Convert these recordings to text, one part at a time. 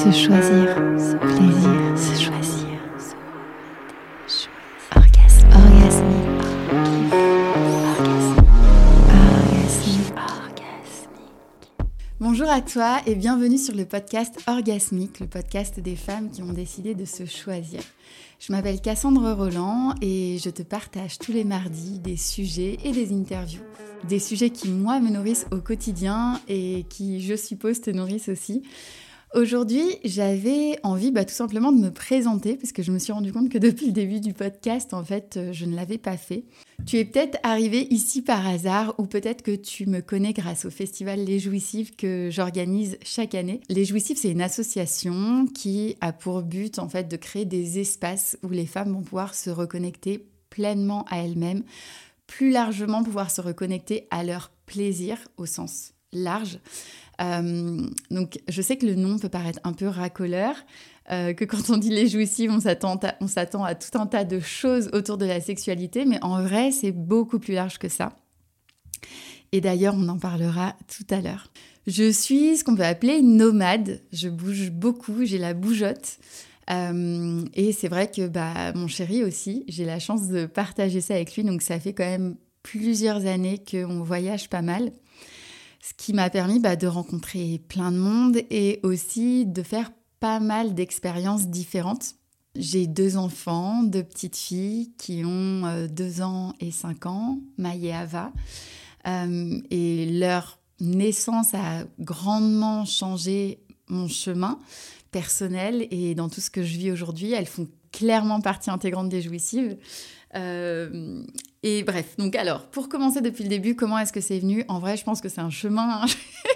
Se choisir, plaisir, se choisir. Orgasme, orgasmique. Bonjour à toi et bienvenue sur le podcast Orgasmique, le podcast des femmes qui ont décidé de se choisir. Je m'appelle Cassandre Roland et je te partage tous les mardis des sujets et des interviews. Des sujets qui, moi, me nourrissent au quotidien et qui, je suppose, te nourrissent aussi. Aujourd'hui, j'avais envie bah, tout simplement de me présenter parce que je me suis rendu compte que depuis le début du podcast, en fait, euh, je ne l'avais pas fait. Tu es peut-être arrivé ici par hasard ou peut-être que tu me connais grâce au festival Les Jouissives que j'organise chaque année. Les Jouissives, c'est une association qui a pour but en fait de créer des espaces où les femmes vont pouvoir se reconnecter pleinement à elles-mêmes, plus largement pouvoir se reconnecter à leur plaisir au sens large. Euh, donc je sais que le nom peut paraître un peu racoleur, euh, que quand on dit les jouissives, on s'attend à, tout un tas de choses autour de la sexualité, mais en vrai, c'est beaucoup plus large que ça. Et d'ailleurs, on en parlera tout à l'heure. Je suis ce qu'on peut appeler nomade. Je bouge beaucoup, j'ai la bougeotte. Euh, et c'est vrai que bah, mon chéri aussi, j'ai la chance de partager ça avec lui. Donc ça fait quand même plusieurs années qu'on voyage pas mal ce qui m'a permis bah, de rencontrer plein de monde et aussi de faire pas mal d'expériences différentes. J'ai deux enfants, deux petites filles qui ont euh, deux ans et cinq ans, Maï et Ava. Euh, et leur naissance a grandement changé mon chemin personnel et dans tout ce que je vis aujourd'hui. Elles font clairement partie intégrante des jouissives. Euh, et bref, donc alors, pour commencer depuis le début, comment est-ce que c'est venu? En vrai, je pense que c'est un chemin.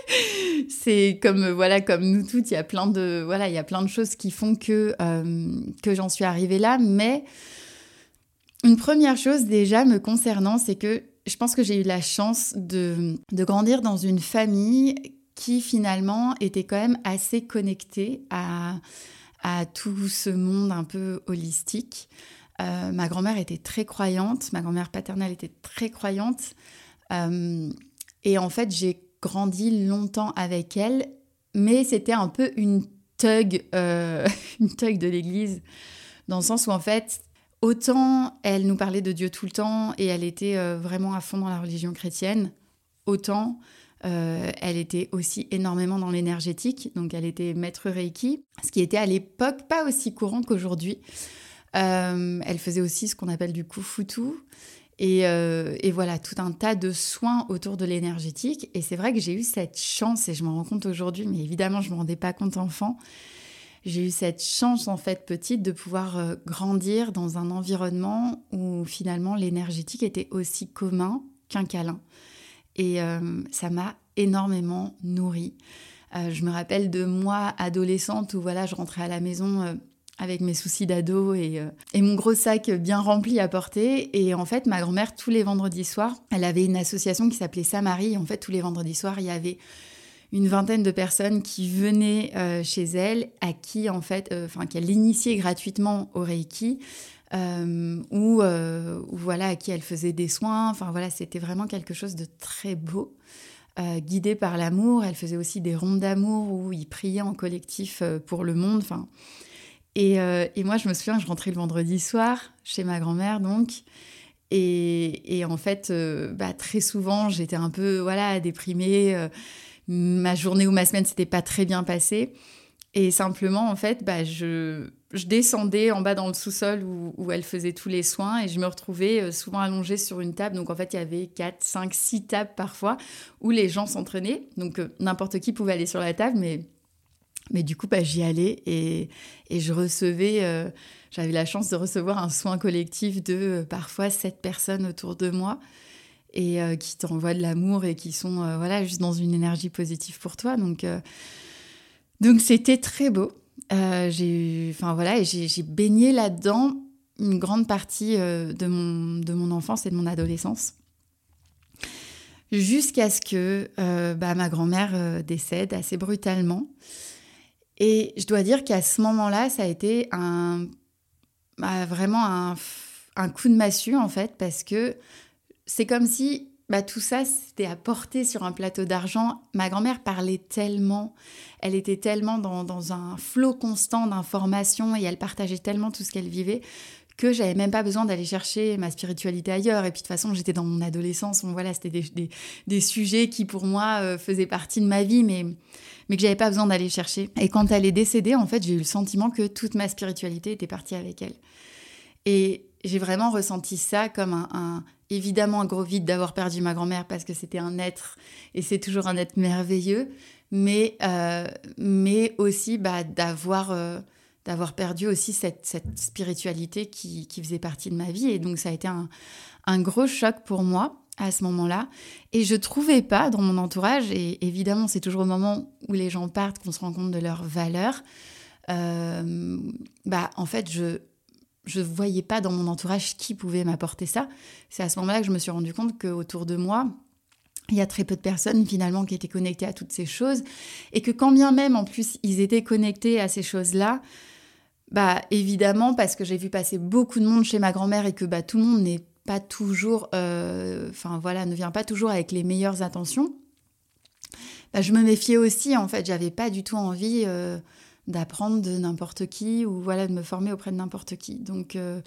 c'est comme voilà, comme nous toutes, il y a plein de voilà, il y a plein de choses qui font que euh, que j'en suis arrivée là. Mais une première chose déjà me concernant, c'est que je pense que j'ai eu la chance de, de grandir dans une famille qui finalement était quand même assez connectée à, à tout ce monde un peu holistique. Euh, ma grand-mère était très croyante, ma grand-mère paternelle était très croyante. Euh, et en fait, j'ai grandi longtemps avec elle, mais c'était un peu une thug, euh, une thug de l'église, dans le sens où en fait, autant elle nous parlait de Dieu tout le temps et elle était vraiment à fond dans la religion chrétienne, autant elle était aussi énormément dans l'énergétique, donc elle était maître Reiki, ce qui était à l'époque pas aussi courant qu'aujourd'hui. Euh, elle faisait aussi ce qu'on appelle du kufutu. Et, euh, et, voilà, tout un tas de soins autour de l'énergétique. Et c'est vrai que j'ai eu cette chance, et je m'en rends compte aujourd'hui, mais évidemment, je ne me rendais pas compte enfant. J'ai eu cette chance, en fait, petite, de pouvoir euh, grandir dans un environnement où finalement l'énergétique était aussi commun qu'un câlin. Et ça m'a énormément nourrie. je me rappelle de moi, adolescente, où voilà, je rentrais à la maison avec mes soucis d'ado euh, et, mon gros sac bien rempli à porter. Et en fait, ma grand-mère, tous les vendredis soirs, elle avait une association qui s'appelait Samarie. En fait, tous les vendredis soirs, il y avait une vingtaine de personnes qui venaient euh, chez elle, à qui, en fait, euh, enfin, qu'elle initiait gratuitement au Reiki. ou, voilà à qui elle faisait des soins enfin voilà c'était vraiment quelque chose de très beau guidé par l'amour elle faisait aussi des rondes d'amour où ils priaient en collectif pour le monde enfin euh, et, moi, je me souviens, je rentrais le vendredi soir chez ma grand-mère, donc. Et, en fait, euh, bah, très souvent, j'étais un peu voilà, déprimée. Euh, ma journée ou ma semaine, s'était pas très bien passée. Et simplement, en fait, bah, je, je descendais en bas dans le sous-sol où, où, elle faisait tous les soins et je me retrouvais souvent allongée sur une table. Donc, en fait, il y avait 4, 5, 6 tables parfois où les gens s'entraînaient. Donc, n'importe qui pouvait aller sur la table, mais mais du coup, bah, j'y allais et, et, je recevais, euh, j'avais la chance de recevoir un soin collectif de euh, parfois sept personnes autour de moi et euh, qui t'envoient de l'amour et qui sont voilà juste dans une énergie positive pour toi. Donc donc c'était très beau. j'ai voilà, j'ai baigné là-dedans une grande partie de mon de mon enfance et de mon adolescence jusqu'à ce que bah, ma grand-mère décède assez brutalement. Et je dois dire qu'à ce moment-là, ça a été bah, vraiment un, coup de massue, en fait, parce que c'est comme si bah, tout ça, c'était porter sur un plateau d'argent. Ma grand-mère parlait tellement, elle était tellement dans, dans un flot constant d'informations et elle partageait tellement tout ce qu'elle vivait que j'avais même pas besoin d'aller chercher ma spiritualité ailleurs. Et puis de toute façon, j'étais dans mon adolescence, voilà, c'était des, des, sujets qui pour moi euh, faisaient partie de ma vie, mais, mais que j'avais pas besoin d'aller chercher. Et quand elle est décédée, en fait, j'ai eu le sentiment que toute ma spiritualité était partie avec elle. Et j'ai vraiment ressenti ça comme un, un évidemment un gros vide d'avoir perdu ma grand-mère parce que c'était un être et c'est toujours un être merveilleux, mais, euh, mais aussi bah, d'avoir euh, d'avoir perdu aussi cette, cette spiritualité qui, qui, faisait partie de ma vie. Et donc ça a été un, un gros choc pour moi à ce moment-là. Et je trouvais pas dans mon entourage, et évidemment c'est toujours au moment où les gens partent qu'on se rend compte de leurs valeurs, euh, bah en fait je je voyais pas dans mon entourage qui pouvait m'apporter ça. C'est à ce moment-là que je me suis rendu compte qu'autour de moi, il y a très peu de personnes finalement qui étaient connectées à toutes ces choses et que quand bien même en plus ils étaient connectés à ces choses-là, bah évidemment parce que j'ai vu passer beaucoup de monde chez ma grand-mère et que bah tout le monde n'est pas toujours, euh, enfin voilà, ne vient pas toujours avec les meilleures intentions. Bah, je me méfiais aussi en fait, j'avais pas du tout envie. Euh, d'apprendre de n'importe qui ou voilà de me former auprès de n'importe qui. Donc, euh,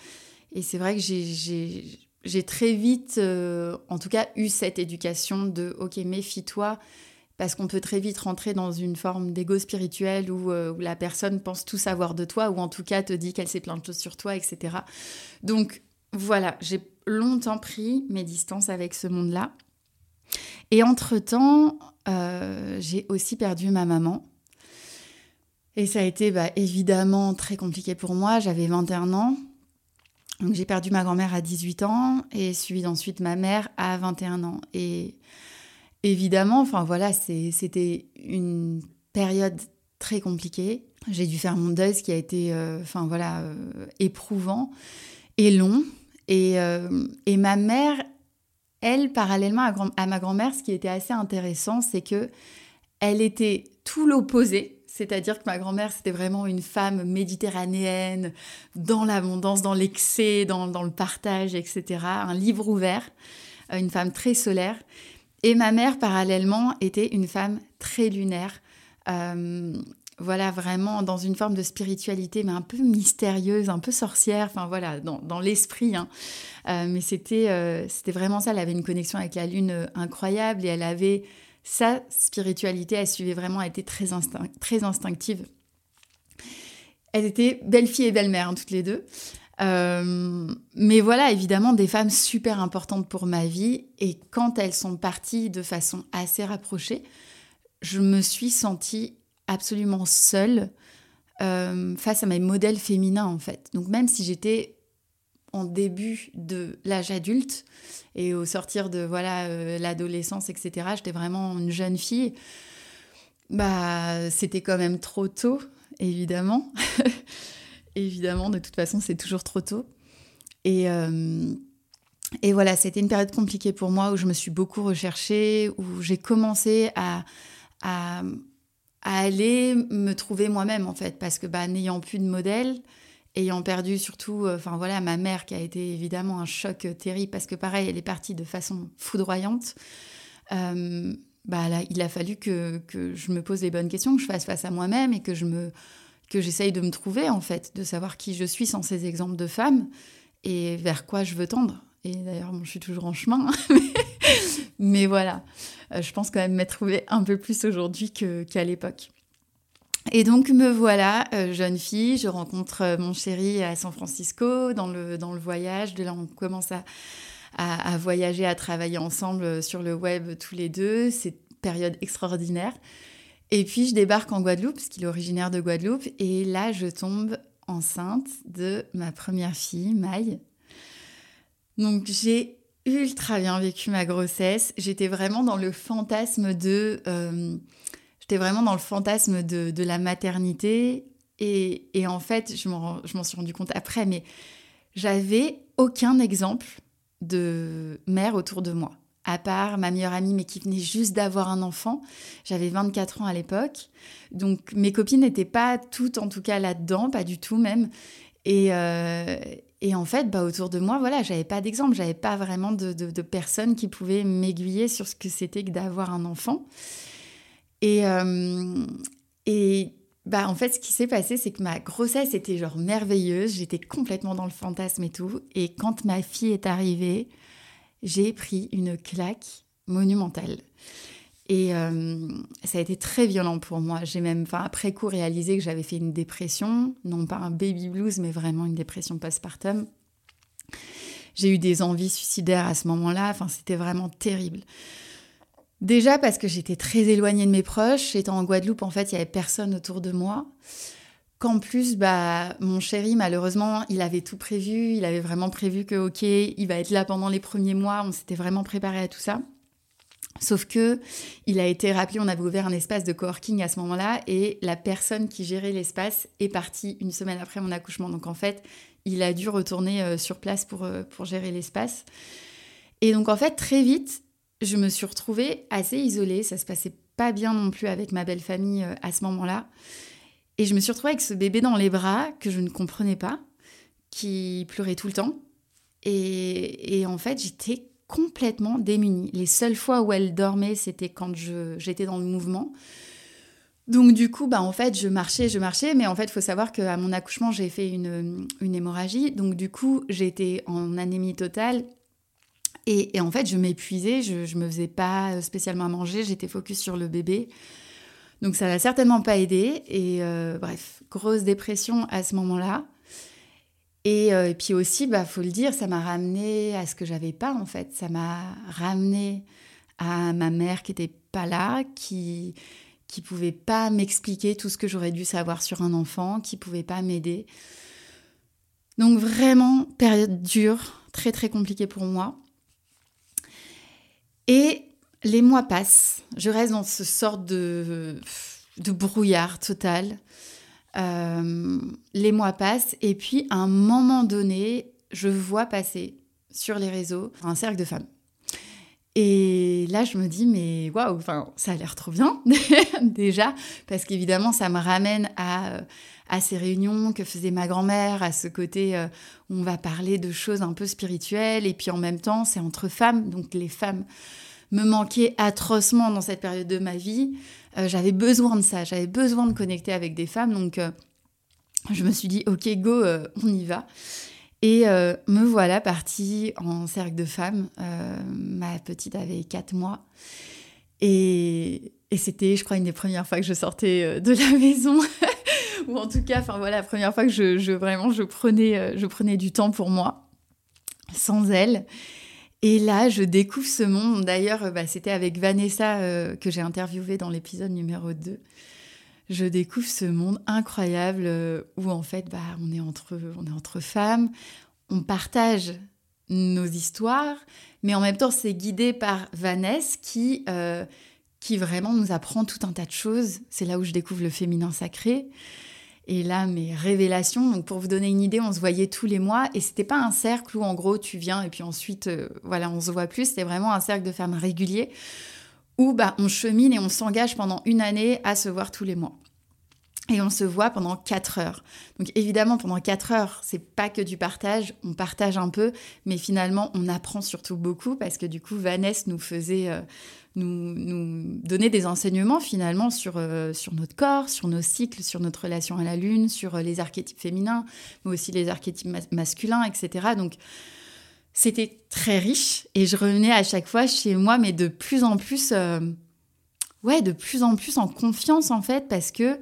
et c'est vrai que j'ai très vite, en tout cas, eu cette éducation de ok, méfie-toi. Parce qu'on peut très vite rentrer dans une forme d'ego spirituel où, euh, où, la personne pense tout savoir de toi, ou en tout cas te dit qu'elle sait plein de choses sur toi, etc. Donc voilà, j'ai longtemps pris mes distances avec ce monde-là. Et entre-temps, j'ai aussi perdu ma maman. Et ça a été bah, évidemment très compliqué pour moi. J'avais 21 ans. Donc j'ai perdu ma grand-mère à 18 ans et suivi ensuite ma mère à 21 ans. Et évidemment, enfin voilà, c'était une période très compliquée. J'ai dû faire mon deuil, ce qui a été, euh, voilà, euh, éprouvant et long. Et, euh, et, ma mère, elle, parallèlement à, ma grand-mère, ce qui était assez intéressant, c'est que elle était tout l'opposé c'est-à-dire que ma grand-mère, c'était vraiment une femme méditerranéenne, dans l'abondance, dans l'excès, dans, le partage, etc. Un livre ouvert, une femme très solaire. Et ma mère, parallèlement, était une femme très lunaire. Euh, voilà, vraiment dans une forme de spiritualité, mais un peu mystérieuse, un peu sorcière, enfin voilà, dans, l'esprit. Hein. Euh, mais c'était c'était vraiment ça, elle avait une connexion avec la lune incroyable et elle avait sa spiritualité, elle suivait vraiment, elle était très, très instinctive. Elles étaient belle-fille et belle-mère, hein, toutes les deux. Euh, mais voilà, évidemment, des femmes super importantes pour ma vie. Et quand elles sont parties de façon assez rapprochée, je me suis sentie absolument seule euh, face à mes modèles féminins, en fait. Donc même si j'étais en début de l'âge adulte et au sortir de voilà euh, l'adolescence, etc. J'étais vraiment une jeune fille. Bah, c'était quand même trop tôt, évidemment. évidemment, de toute façon, c'est toujours trop tôt. Et, euh, et voilà, c'était une période compliquée pour moi où je me suis beaucoup recherchée, où j'ai commencé à, à, aller me trouver moi-même, en fait, parce que bah, n'ayant plus de modèle, ayant perdu surtout, euh, enfin voilà, ma mère qui a été évidemment un choc terrible parce que pareil, elle est partie de façon foudroyante. Euh, bah là, il a fallu que, que, je me pose les bonnes questions, que je fasse face à moi-même et que je me que j'essaye de me trouver en fait, de savoir qui je suis sans ces exemples de femmes et vers quoi je veux tendre. Et d'ailleurs, je suis toujours en chemin, mais voilà, je pense quand même m'être trouvée un peu plus aujourd'hui qu'à l'époque. Et donc me voilà, euh, jeune fille, je rencontre euh, mon chéri à San Francisco dans le, dans le voyage. De là, on commence à, à, voyager, à travailler ensemble euh, sur le web tous les deux. C'est une période extraordinaire. Et puis je débarque en Guadeloupe, parce qu'il est originaire de Guadeloupe. Et là, je tombe enceinte de ma première fille, Maï. Donc j'ai ultra bien vécu ma grossesse. J'étais vraiment dans le fantasme de... De la maternité. Et, et, en fait, je m'en suis rendu compte après, mais j'avais aucun exemple de mère autour de moi, à part ma meilleure amie, mais qui venait juste d'avoir un enfant. J'avais 24 ans à l'époque. Donc mes copines n'étaient pas toutes, en tout cas, là-dedans, pas du tout même. Et, euh, en fait, bah, autour de moi, voilà, j'avais pas d'exemple, j'avais pas vraiment de, de, personnes qui pouvaient m'aiguiller sur ce que c'était que d'avoir un enfant. Et, euh, et bah, en fait, ce qui s'est passé, c'est que ma grossesse était genre merveilleuse, j'étais complètement dans le fantasme et tout. Et quand ma fille est arrivée, j'ai pris une claque monumentale. Et euh, ça a été très violent pour moi. J'ai même, enfin, après coup, réalisé que j'avais fait une dépression, non pas un baby blues, mais vraiment une dépression postpartum. J'ai eu des envies suicidaires à ce moment-là. Enfin, c'était vraiment terrible. Déjà parce que j'étais très éloignée de mes proches. Étant en Guadeloupe, en fait, il y avait personne autour de moi. Qu'en plus, bah, mon chéri, malheureusement, il avait tout prévu. Il avait vraiment prévu que, ok, il va être là pendant les premiers mois. On s'était vraiment préparé à tout ça. Sauf que il a été rappelé, on avait ouvert un espace de coworking à ce moment-là et la personne qui gérait l'espace est partie une semaine après mon accouchement. Donc en fait, il a dû retourner euh, sur place pour, euh, pour gérer l'espace. Et donc en fait, très vite, je me suis retrouvée assez isolée. Ça se passait pas bien non plus avec ma belle famille euh, à ce moment-là. Et je me suis retrouvée avec ce bébé dans les bras que je ne comprenais pas, qui pleurait tout le temps. Et, et en fait, j'étais complètement démunie. Les seules fois où elle dormait, c'était quand j'étais dans le mouvement. Donc du coup, bah en fait, je marchais, je marchais, mais en fait, il faut savoir qu'à mon accouchement, j'ai fait une, une, hémorragie. Donc du coup, j'étais en anémie totale. Et, en fait, je m'épuisais, je ne me faisais pas spécialement à manger, j'étais focus sur le bébé. Donc ça n'a certainement pas aidé. Et euh, bref, grosse dépression à ce moment-là. Euh, et, puis aussi, bah faut le dire, ça m'a ramené à ce que j'avais pas en fait. Ça m'a ramené à ma mère qui était pas là, qui qui pouvait pas m'expliquer tout ce que j'aurais dû savoir sur un enfant, qui pouvait pas m'aider. Donc vraiment période dure, très très compliquée pour moi. Et les mois passent, je reste dans ce sorte de, de brouillard total. Euh, les mois passent et puis à un moment donné, je vois passer sur les réseaux un cercle de femmes. Et là, je me dis, mais waouh, ça a l'air trop bien, déjà, parce qu'évidemment, ça me ramène à, à ces réunions que faisait ma grand-mère, à ce côté euh, où on va parler de choses un peu spirituelles, et puis en même temps, c'est entre femmes, donc les femmes me manquaient atrocement dans cette période de ma vie. Euh, j'avais besoin de ça, j'avais besoin de connecter avec des femmes. Donc, euh, je me suis dit, ok, go, euh, on y va. Et me voilà partie en cercle de femmes. ma petite avait 4 mois. Et, c'était, je crois, une des premières fois que je sortais de la maison. Ou en tout cas, enfin voilà, la première fois que je, vraiment je prenais, je prenais du temps pour moi, sans elle. Et là, je découvre ce monde. D'ailleurs, bah, c'était avec Vanessa euh, que j'ai interviewé dans l'épisode numéro 2. Je découvre ce monde incroyable euh, où en fait, bah, on, est entre, on est entre femmes, on partage nos histoires, mais en même temps, c'est guidé par Vanessa qui, euh, qui vraiment nous apprend tout un tas de choses. C'est là où je découvre le féminin sacré. Et là, mes révélations, donc pour vous donner une idée, on se voyait tous les mois et c'était pas un cercle où en gros tu viens et puis ensuite, euh, voilà, on se voit plus. C'était vraiment un cercle de femmes réguliers où bah, on chemine et on s'engage pendant une année à se voir tous les mois. Et on se voit pendant 4 heures. Donc évidemment, pendant 4 heures, c'est pas que du partage, on partage un peu, mais finalement, on apprend surtout beaucoup parce que du coup, Vanessa nous faisait euh, nous, nous donner des enseignements finalement sur, euh, sur notre corps, sur nos cycles, sur notre relation à la lune, sur euh, les archétypes féminins, mais aussi les archétypes masculins, etc. Donc c'était très riche et je revenais à chaque fois chez moi, mais de plus en plus, ouais, de plus en plus en confiance en fait, parce que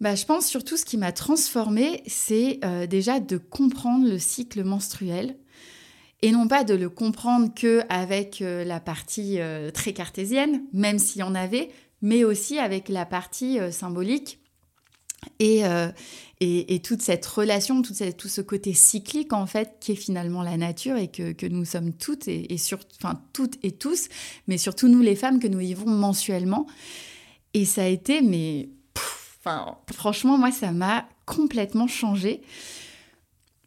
bah, je pense surtout ce qui m'a transformée, c'est déjà de comprendre le cycle menstruel et non pas de le comprendre que avec euh, la partie euh, très cartésienne, même s'il y en avait, mais aussi avec la partie euh, symbolique et, et, toute cette relation, tout, ce côté cyclique en fait qui est finalement la nature et que, nous sommes toutes et, et enfin toutes et tous, mais surtout nous les femmes que nous vivons mensuellement. Et ça a été, mais franchement moi ça m'a complètement changé.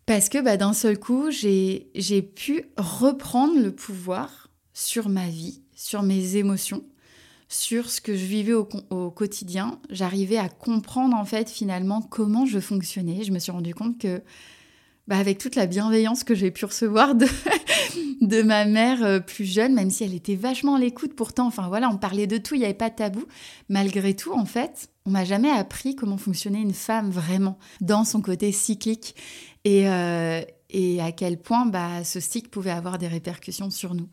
Parce que bah, d'un seul coup, j'ai pu reprendre le pouvoir sur ma vie, sur mes émotions, sur ce que je vivais au, au quotidien. J'arrivais à comprendre en fait finalement comment je fonctionnais. Je me suis rendu compte que bah, avec toute la bienveillance que j'ai pu recevoir de, de ma mère euh, plus jeune, même si elle était vachement à l'écoute pourtant. Enfin voilà, on parlait de tout, il n'y avait pas de tabou. Malgré tout, en fait, on m'a jamais appris comment fonctionnait une femme vraiment dans son côté cyclique et, euh, et à quel point bah, ce cycle pouvait avoir des répercussions sur nous.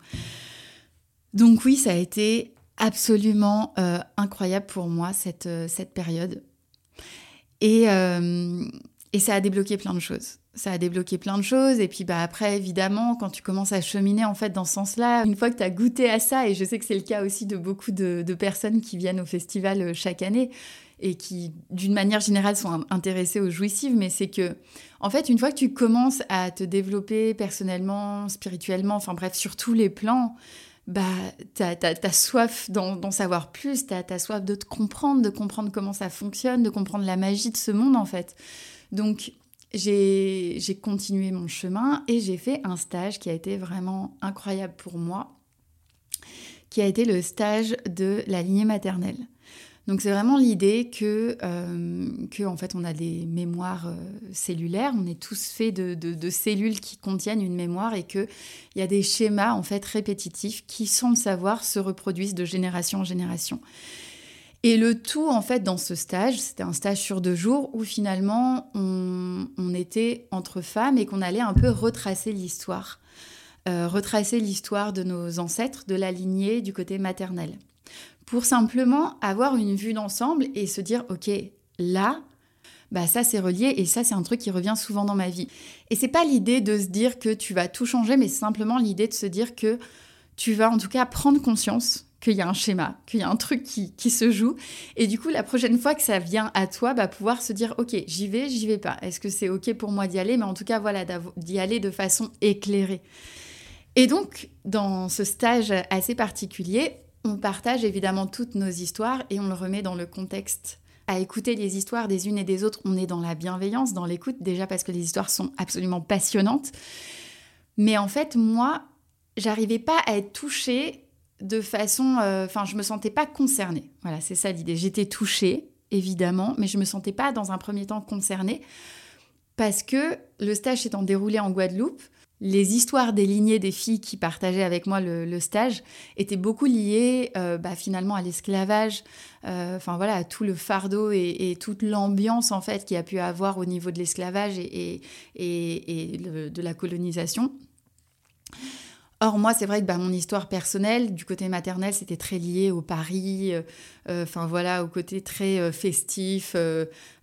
Donc oui, ça a été absolument euh, incroyable pour moi cette, cette période. Et, et ça a débloqué plein de choses ça a débloqué plein de choses. Et puis bah, après, évidemment, quand tu commences à cheminer en fait dans ce sens-là, une fois que tu as goûté à ça, et je sais que c'est le cas aussi de beaucoup de, personnes qui viennent au festival euh, chaque année et qui, d'une manière générale, sont intéressées aux jouissives, mais c'est que, en fait, une fois que tu commences à te développer personnellement, spirituellement, enfin bref, sur tous les plans, bah, tu as, soif d'en savoir plus, tu as, soif de te comprendre, de comprendre comment ça fonctionne, de comprendre la magie de ce monde, en fait. Donc, j'ai continué mon chemin et j'ai fait un stage qui a été vraiment incroyable pour moi, qui a été le stage de la lignée maternelle. Donc c'est vraiment l'idée que, euh, fait on a des mémoires euh, cellulaires, on est tous faits de, de, cellules qui contiennent une mémoire et qu'il y a des schémas en fait répétitifs qui sans le savoir se reproduisent de génération en génération. Et le tout, en fait, dans ce stage, c'était un stage sur deux jours où finalement on, était entre femmes et qu'on allait un peu retracer l'histoire. Euh, retracer l'histoire de nos ancêtres, de la lignée du côté maternel. Pour simplement avoir une vue d'ensemble et se dire, OK, là, bah ça c'est relié et ça c'est un truc qui revient souvent dans ma vie. Et c'est pas l'idée de se dire que tu vas tout changer, mais simplement l'idée de se dire que tu vas en tout cas prendre conscience qu'il y a un schéma, qu'il y a un truc qui, qui, se joue. Et du coup, la prochaine fois que ça vient à toi, bah, pouvoir se dire, OK, j'y vais, j'y vais pas. Est-ce que c'est OK pour moi d'y aller? Mais en tout cas, voilà, d'y aller de façon éclairée. Et donc, dans ce stage assez particulier, on partage évidemment toutes nos histoires et on le remet dans le contexte. À écouter les histoires des unes et des autres, on est dans la bienveillance, dans l'écoute, déjà parce que les histoires sont absolument passionnantes. Mais en fait, moi, j'arrivais pas à être touchée de façon. Euh, enfin, je me sentais pas concernée. Voilà, c'est ça l'idée. J'étais touchée, évidemment, mais je me sentais pas dans un premier temps concernée parce que le stage s'étant déroulé en Guadeloupe, les histoires des lignées des filles qui partageaient avec moi le, stage étaient beaucoup liées euh, bah, finalement à l'esclavage, euh, enfin voilà, à tout le fardeau et, toute l'ambiance en fait qu'il y a pu avoir au niveau de l'esclavage et de la colonisation. Or, moi, c'est vrai que bah, mon histoire personnelle, du côté maternel, c'était très lié au Paris, euh, euh, enfin voilà, au côté très euh, festif,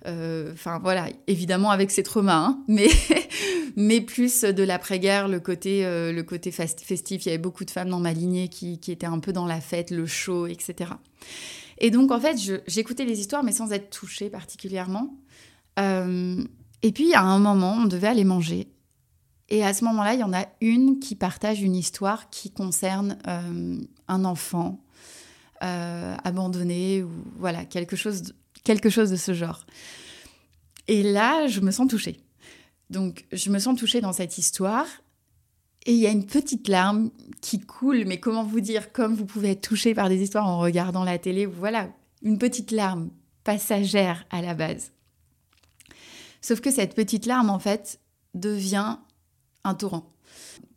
enfin voilà, évidemment avec ses traumas, hein, mais, mais plus de l'après-guerre, le côté, le côté festif. Il y avait beaucoup de femmes dans ma lignée qui, qui, étaient un peu dans la fête, le show, etc. Et donc, en fait, j'écoutais les histoires, mais sans être touchée particulièrement. et puis, à un moment, on devait aller manger. Et à ce moment-là, il y en a une qui partage une histoire qui concerne euh, un enfant euh, abandonné ou voilà, quelque chose, de, quelque chose de ce genre. Et là, je me sens touchée. Donc, je me sens touchée dans cette histoire. Et il y a une petite larme qui coule, mais comment vous dire, comme vous pouvez être touché par des histoires en regardant la télé, voilà, une petite larme passagère à la base. Sauf que cette petite larme, en fait, devient un torrent.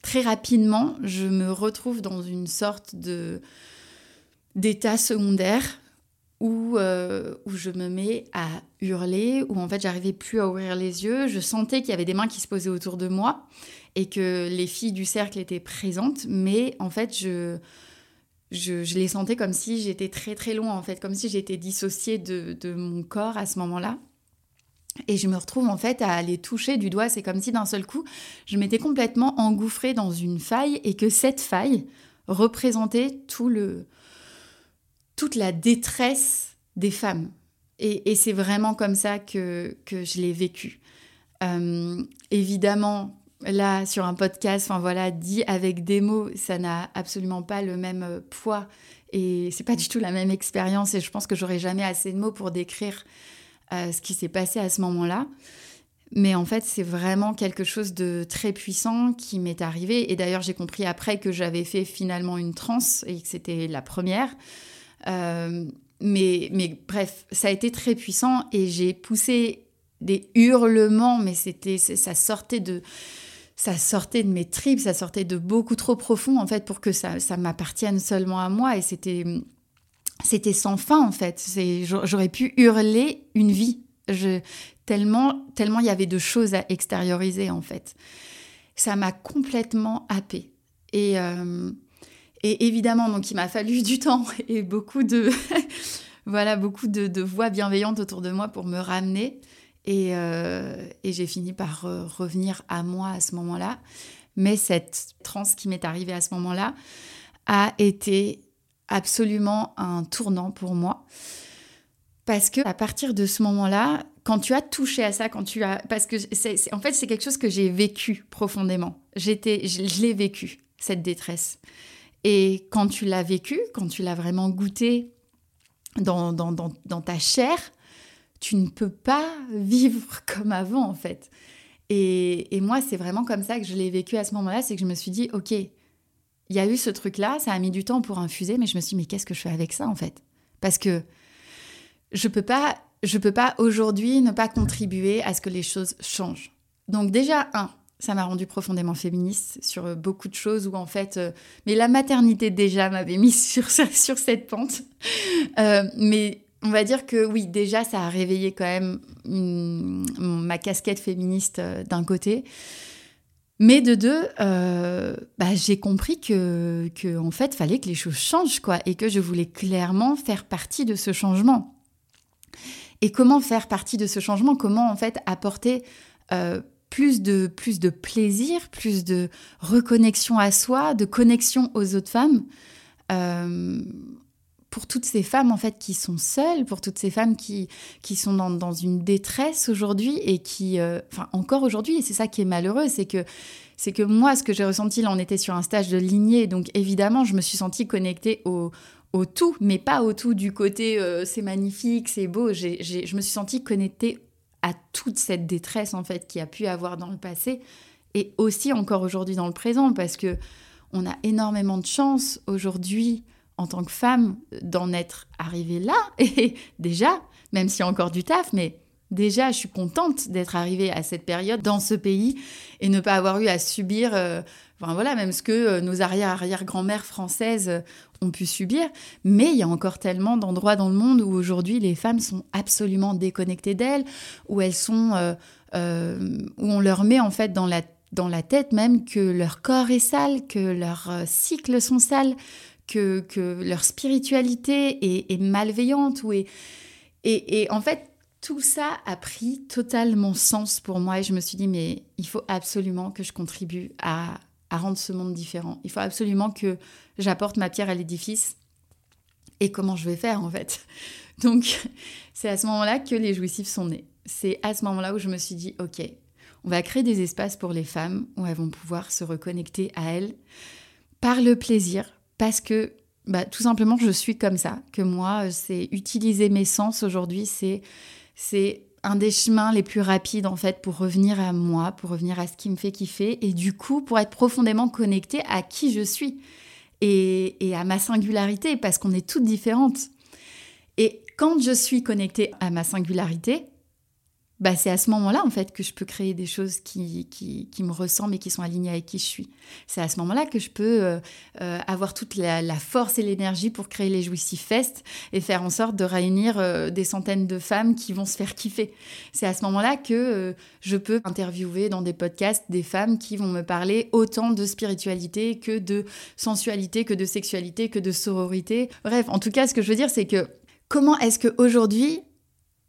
Très rapidement, je me retrouve dans une sorte de d'état secondaire où, euh, où je me mets à hurler, où en fait j'arrivais plus à ouvrir les yeux. Je sentais qu'il y avait des mains qui se posaient autour de moi et que les filles du cercle étaient présentes, mais en fait je, je, les sentais comme si j'étais très très loin, en fait, comme si j'étais dissociée de, de mon corps à ce moment-là. Et je me retrouve en fait à les toucher du doigt. C'est comme si d'un seul coup, je m'étais complètement engouffrée dans une faille et que cette faille représentait tout le, toute la détresse des femmes. Et, c'est vraiment comme ça que, que je l'ai vécu. Euh, évidemment, là, sur un podcast, enfin voilà, dit avec des mots, ça n'a absolument pas le même poids et c'est pas du tout la même expérience. Et je pense que j'aurai jamais assez de mots pour décrire ce qui s'est passé à ce moment-là. Mais en fait, c'est vraiment quelque chose de très puissant qui m'est arrivé. Et d'ailleurs, j'ai compris après que j'avais fait finalement une transe et que c'était la première. Euh, mais, mais bref, ça a été très puissant et j'ai poussé des hurlements, mais c'était, ça sortait de, ça sortait de mes tripes, ça sortait de beaucoup trop profond en fait pour que ça, ça m'appartienne seulement à moi et c'était, c'était sans fin en fait. J'aurais pu hurler une vie, tellement, tellement il y avait de choses à extérioriser en fait. Ça m'a complètement happée et euh, et évidemment, donc il m'a fallu du temps et beaucoup de, voilà, beaucoup de, voix bienveillantes autour de moi pour me ramener. Et, euh, j'ai fini par revenir à moi à ce moment-là. Mais cette transe qui m'est arrivée à ce moment-là a été absolument un tournant pour moi. Parce que à partir de ce moment-là, quand tu as touché à ça, quand tu as, parce que c'est, en fait c'est quelque chose que j'ai vécu profondément. J'étais, je l'ai vécu cette détresse. Et quand tu l'as vécu, quand tu l'as vraiment goûté dans, ta chair, tu ne peux pas vivre comme avant en fait. Et, et moi, c'est vraiment comme ça que je l'ai vécu à ce moment-là, c'est que je me suis dit, ok, il y a eu ce truc-là, ça a mis du temps pour infuser, mais je me suis dit, mais qu'est-ce que je fais avec ça en fait? Parce que je peux pas, je peux pas aujourd'hui ne pas contribuer à ce que les choses changent. Donc déjà, un, ça m'a rendu profondément féministe sur euh, beaucoup de choses où en fait, euh, mais la maternité déjà m'avait mise sur, sur cette pente. Euh, mais on va dire que oui, déjà ça a réveillé quand même ma casquette féministe d'un côté. Mais de deux, bah, j'ai compris que, que en fait, fallait que les choses changent quoi, et que je voulais clairement faire partie de ce changement. Et comment faire partie de ce changement? Comment en fait apporter plus de, plus de plaisir, plus de reconnexion à soi, de connexion aux autres femmes? Euh, pour toutes ces femmes en fait qui sont seules, pour toutes ces femmes qui, qui sont dans, une détresse aujourd'hui et qui, euh, enfin encore aujourd'hui, et c'est ça qui est malheureux, c'est que c'est que moi, ce que j'ai ressenti, là, on était sur un stage de lignée, donc évidemment, je me suis sentie connectée au, au tout, mais pas au tout du côté euh, c'est magnifique, c'est beau. J'ai, je me suis sentie connectée à toute cette détresse en fait qui a pu avoir dans le passé et aussi encore aujourd'hui dans le présent parce que on a énormément de chance aujourd'hui en tant que femme d'en être arrivée là et déjà même s'il y a encore du taf mais déjà je suis contente d'être arrivée à cette période dans ce pays et ne pas avoir eu à subir euh, Enfin voilà, même ce que euh, nos arrière-arrière-grand-mères françaises euh, ont pu subir. Mais il y a encore tellement d'endroits dans le monde où aujourd'hui les femmes sont absolument déconnectées d'elles, où elles sont, où on leur met en fait dans la dans la tête même que leur corps est sale, que leurs cycles sont sales, que, leur spiritualité est, malveillante. Ou et, et en fait, tout ça a pris totalement sens pour moi et je me suis dit, mais il faut absolument que je contribue à, à rendre ce monde différent. Il faut absolument que j'apporte ma pierre à l'édifice. Et comment je vais faire en fait Donc c'est à ce moment-là que les jouissifs sont nés. C'est à ce moment-là où je me suis dit, ok, on va créer des espaces pour les femmes où elles vont pouvoir se reconnecter à elles par le plaisir, parce que bah, tout simplement je suis comme ça, que moi c'est utiliser mes sens aujourd'hui, c'est c'est un des chemins les plus rapides en fait pour revenir à moi, pour revenir à ce qui me fait kiffer et du coup pour être profondément connectée à qui je suis et, et à ma singularité parce qu'on est toutes différentes. Et quand je suis connectée à ma singularité, bah, c'est à ce moment-là en fait que je peux créer des choses qui, qui, me ressemblent et qui sont alignées avec qui je suis. C'est à ce moment-là que je peux euh, euh, avoir toute la, force et l'énergie pour créer les Jouissif Fest et faire en sorte de réunir euh, des centaines de femmes qui vont se faire kiffer. C'est à ce moment-là que je peux interviewer dans des podcasts des femmes qui vont me parler autant de spiritualité que de sensualité, que de sexualité, que de sororité. Bref, en tout cas, ce que je veux dire, c'est que comment est-ce qu'aujourd'hui,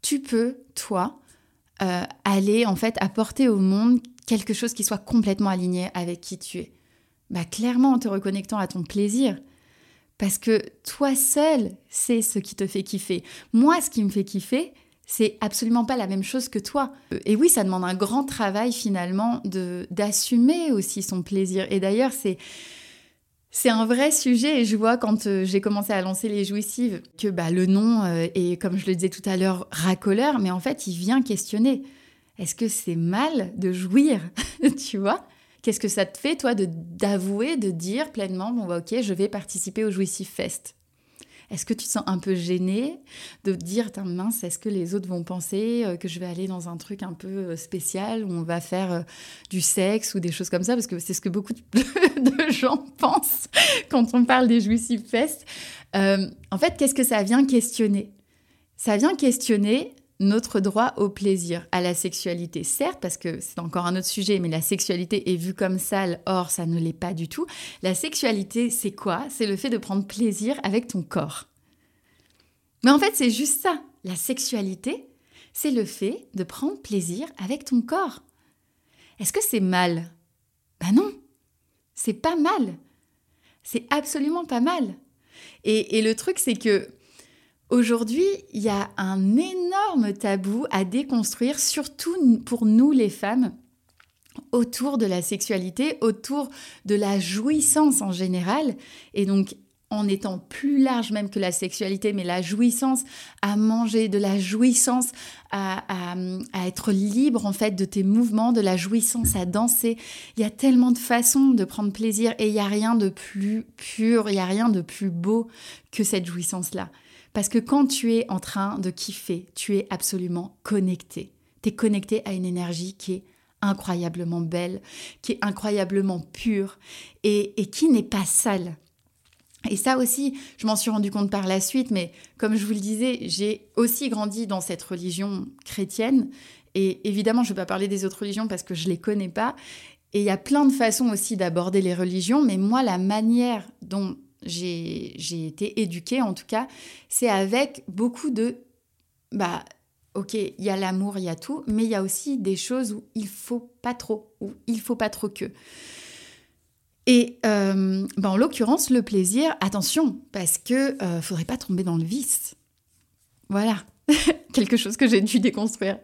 tu peux, toi, euh, aller en fait apporter au monde quelque chose qui soit complètement aligné avec qui tu es Bah clairement en te reconnectant à ton plaisir. Parce que toi seul, c'est ce qui te fait kiffer. Moi, ce qui me fait kiffer, c'est absolument pas la même chose que toi. Et oui, ça demande un grand travail finalement de d'assumer aussi son plaisir. Et d'ailleurs, c'est c'est un vrai sujet et je vois quand euh, j'ai commencé à lancer les jouissives que bah, le nom euh, est, comme je le disais tout à l'heure, racoleur, mais en fait, il vient questionner. Est-ce que c'est mal de jouir Tu vois? Qu'est-ce que ça te fait, toi, de d'avouer, de dire pleinement, bon, bah, ok, je vais participer au Jouissif Fest? Est-ce que tu te sens un peu gêné de dire, mince, est-ce que les autres vont penser euh, que je vais aller dans un truc un peu euh, spécial où on va faire euh, du sexe ou des choses comme ça? Parce que c'est ce que beaucoup de gens pensent quand on parle des Jouissive Fest. en fait, qu'est-ce que ça vient questionner? Ça vient questionner notre droit au plaisir, à la sexualité. Certes, parce que c'est encore un autre sujet, mais la sexualité est vue comme sale, or ça ne l'est pas du tout. La sexualité, c'est quoi? C'est le fait de prendre plaisir avec ton corps. Mais en fait, c'est juste ça. La sexualité, c'est le fait de prendre plaisir avec ton corps. Est-ce que c'est mal? Ben non, c'est pas mal. C'est absolument pas mal. Et, et le truc, c'est que Aujourd'hui, il y a un énorme tabou à déconstruire, surtout pour nous les femmes, autour de la sexualité, autour de la jouissance en général. Et donc, en étant plus large même que la sexualité, mais la jouissance à manger, de la jouissance à, être libre en fait de tes mouvements, de la jouissance à danser. Il y a tellement de façons de prendre plaisir et il n'y a rien de plus pur, il n'y a rien de plus beau que cette jouissance-là. Parce que quand tu es en train de kiffer, tu es absolument connecté. Tu es connecté à une énergie qui est incroyablement belle, qui est incroyablement pure et, qui n'est pas sale. Et ça aussi, je m'en suis rendu compte par la suite, mais comme je vous le disais, j'ai aussi grandi dans cette religion chrétienne. Et évidemment, je ne vais pas parler des autres religions parce que je ne les connais pas. Et il y a plein de façons aussi d'aborder les religions, mais moi, la manière dont j'ai été éduquée en tout cas, c'est avec beaucoup de bah ok, il y a l'amour, il y a tout, mais il y a aussi des choses où il faut pas trop, où il faut pas trop que. Et euh, bah, en l'occurrence, le plaisir, attention, parce que euh, faudrait pas tomber dans le vice. Voilà, quelque chose que j'ai dû déconstruire.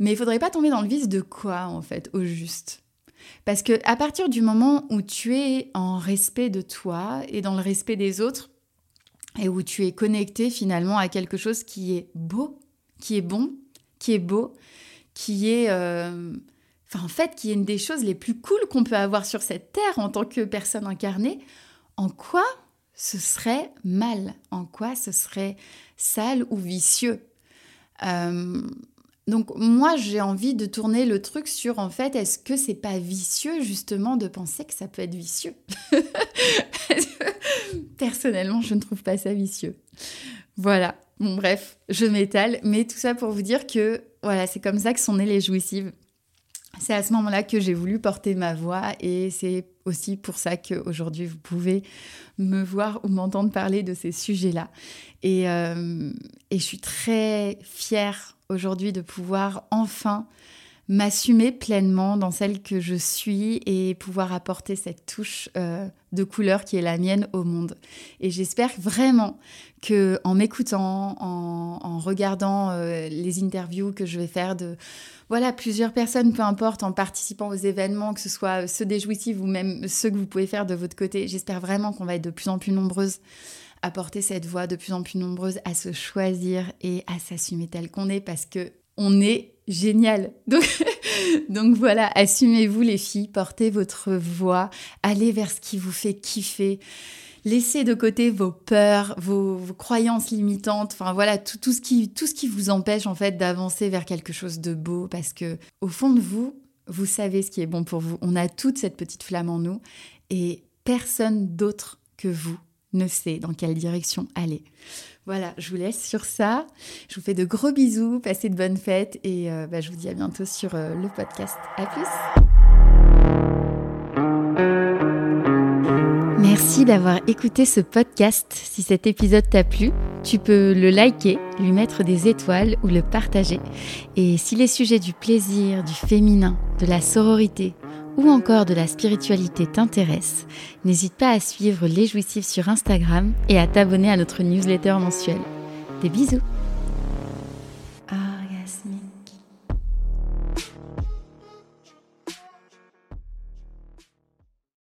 Mais il faudrait pas tomber dans le vice de quoi en fait, au juste? Parce que à partir du moment où tu es en respect de toi et dans le respect des autres, et où tu es connecté finalement à quelque chose qui est beau, qui est bon, qui est beau, qui est... Euh, en fait, qui est une des choses les plus cool qu'on peut avoir sur cette terre en tant que personne incarnée, en quoi ce serait mal? En quoi ce serait sale ou vicieux? Euh, donc moi j'ai envie de tourner le truc sur en fait est-ce que c'est pas vicieux justement de penser que ça peut être vicieux? Personnellement je ne trouve pas ça vicieux. Voilà, bon bref, je m'étale, mais tout ça pour vous dire que voilà c'est comme ça que sont nées les jouissives. C'est à ce moment-là que j'ai voulu porter ma voix et c'est aussi pour ça qu'aujourd'hui vous pouvez me voir ou m'entendre parler de ces sujets-là. Et, euh, et je suis très fière aujourd'hui de pouvoir enfin m'assumer pleinement dans celle que je suis et pouvoir apporter cette touche euh, de couleur qui est la mienne au monde. Et j'espère vraiment que en m'écoutant, en, regardant euh, les interviews que je vais faire de voilà plusieurs personnes, peu importe, en participant aux événements, que ce soit ceux des jouissives ou même ceux que vous pouvez faire de votre côté, j'espère vraiment qu'on va être de plus en plus nombreuses apporter cette voix de plus en plus nombreuse à se choisir et à s'assumer tel qu'on est parce que on est génial. Donc, voilà, assumez-vous les filles, portez votre voix, allez vers ce qui vous fait kiffer. Laissez de côté vos peurs, vos, croyances limitantes, enfin voilà, tout, tout, ce qui, tout ce qui vous empêche en fait d'avancer vers quelque chose de beau parce que au fond de vous, vous savez ce qui est bon pour vous. On a toute cette petite flamme en nous et personne d'autre que vous ne sait dans quelle direction aller. Voilà, je vous laisse sur ça. Je vous fais de gros bisous, passez de bonnes fêtes et euh, bah, je vous dis à bientôt sur euh, le podcast. À plus Merci d'avoir écouté ce podcast. Si cet épisode t'a plu, tu peux le liker, lui mettre des étoiles ou le partager. Et si les sujets du plaisir, du féminin, de la sororité, ou encore de la spiritualité t'intéresse, n'hésite pas à suivre Les Jouissifs sur Instagram et à t'abonner à notre newsletter mensuelle. Des bisous